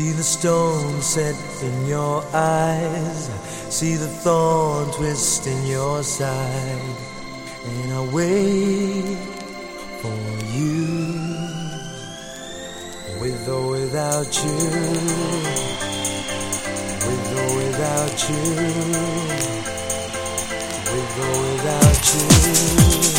See the stone set in your eyes. See the thorn twist in your side. And I wait for you. With or without you. With or without you. With or without you.